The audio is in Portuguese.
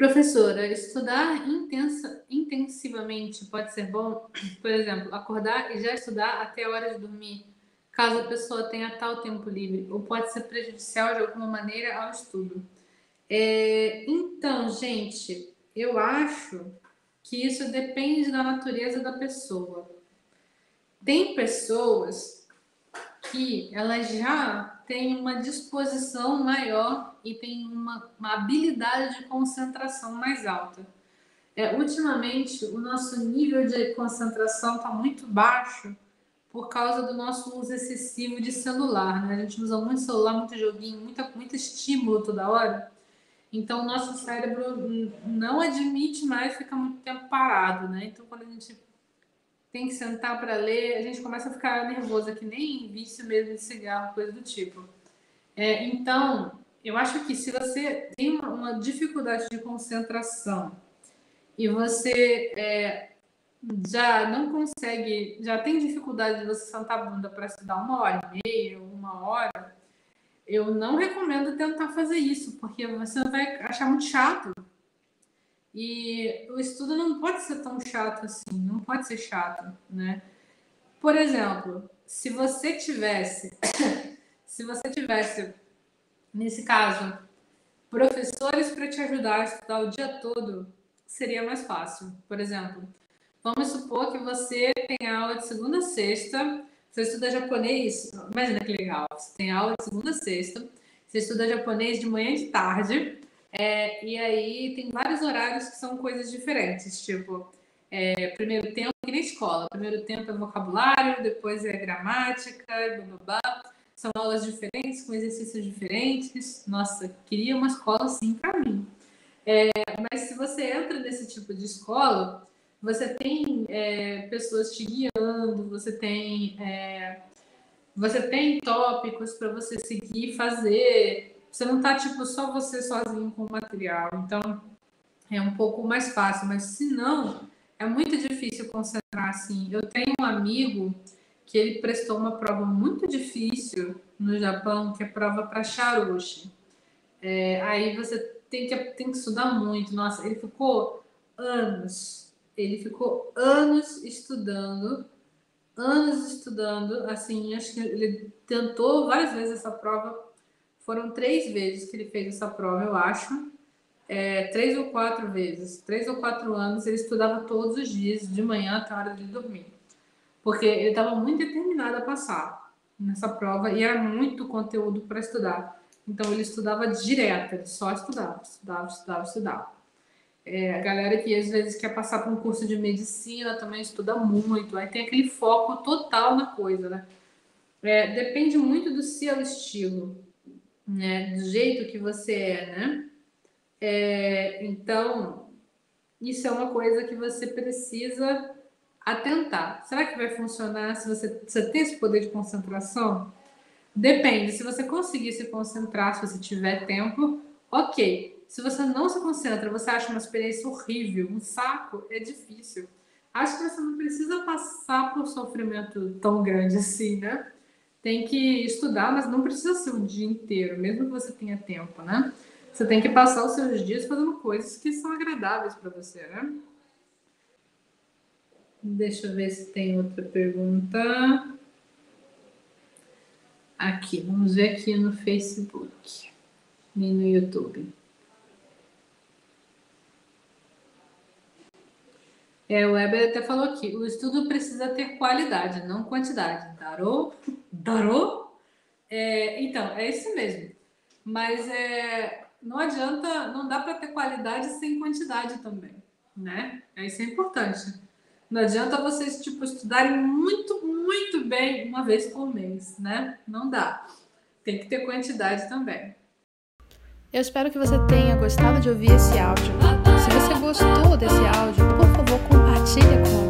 Professora, estudar intensa, intensivamente pode ser bom? Por exemplo, acordar e já estudar até a hora de dormir, caso a pessoa tenha tal tempo livre, ou pode ser prejudicial de alguma maneira ao estudo? É, então, gente, eu acho que isso depende da natureza da pessoa. Tem pessoas que elas já tem uma disposição maior e tem uma, uma habilidade de concentração mais alta. É, ultimamente, o nosso nível de concentração está muito baixo por causa do nosso uso excessivo de celular. Né? A gente usa muito celular, muito joguinho, muita, muito estímulo toda hora. Então, o nosso cérebro não admite mais ficar muito tempo parado. Né? Então, quando a gente tem que sentar para ler, a gente começa a ficar nervosa, que nem vício mesmo de cigarro, coisa do tipo. É, então, eu acho que se você tem uma, uma dificuldade de concentração e você é, já não consegue, já tem dificuldade de você sentar a bunda para estudar uma hora e meia, uma hora, eu não recomendo tentar fazer isso, porque você vai achar muito chato. E o estudo não pode ser tão chato assim, não pode ser chato, né? Por exemplo, se você tivesse, se você tivesse, nesse caso, professores para te ajudar a estudar o dia todo, seria mais fácil. Por exemplo, vamos supor que você tem aula de segunda a sexta, você estuda japonês, imagina que legal, você tem aula de segunda a sexta, você estuda japonês de manhã e de tarde, é, e aí tem vários horários que são coisas diferentes, tipo, é, primeiro tempo, que nem escola, primeiro tempo é vocabulário, depois é gramática, blá, blá, blá. são aulas diferentes, com exercícios diferentes. Nossa, queria uma escola assim para mim. É, mas se você entra nesse tipo de escola, você tem é, pessoas te guiando, você tem é, você tem tópicos para você seguir, fazer, você não tá, tipo, só você sozinho com o material. Então, é um pouco mais fácil. Mas se não, é muito difícil concentrar, assim. Eu tenho um amigo que ele prestou uma prova muito difícil no Japão, que é prova para Charoshi. É, aí você tem que, tem que estudar muito. Nossa, ele ficou anos. Ele ficou anos estudando, anos estudando. Assim, acho que ele tentou várias vezes essa prova foram três vezes que ele fez essa prova, eu acho. É, três ou quatro vezes. Três ou quatro anos ele estudava todos os dias, de manhã até a hora de dormir. Porque ele estava muito determinado a passar nessa prova e era muito conteúdo para estudar. Então ele estudava direto, ele só estudava, estudava, estudava, estudava. É, a galera que às vezes quer passar por um curso de medicina também estuda muito, aí tem aquele foco total na coisa, né? É, depende muito do seu estilo né? Do jeito que você é, né? É, então, isso é uma coisa que você precisa atentar. Será que vai funcionar se você, você tem esse poder de concentração? Depende. Se você conseguir se concentrar, se você tiver tempo, ok. Se você não se concentra, você acha uma experiência horrível, um saco, é difícil. Acho que você não precisa passar por sofrimento tão grande assim, né? Tem que estudar, mas não precisa ser o dia inteiro, mesmo que você tenha tempo, né? Você tem que passar os seus dias fazendo coisas que são agradáveis para você, né? Deixa eu ver se tem outra pergunta. Aqui, vamos ver aqui no Facebook e no YouTube. É, o Weber até falou aqui, o estudo precisa ter qualidade, não quantidade. Darou? Darou? É, então, é isso mesmo. Mas é, não adianta, não dá para ter qualidade sem quantidade também, né? Isso é importante. Não adianta vocês, tipo, estudarem muito, muito bem uma vez por mês, né? Não dá. Tem que ter quantidade também. Eu espero que você tenha gostado de ouvir esse áudio. Se você gostou desse áudio, por favor, compartilhe com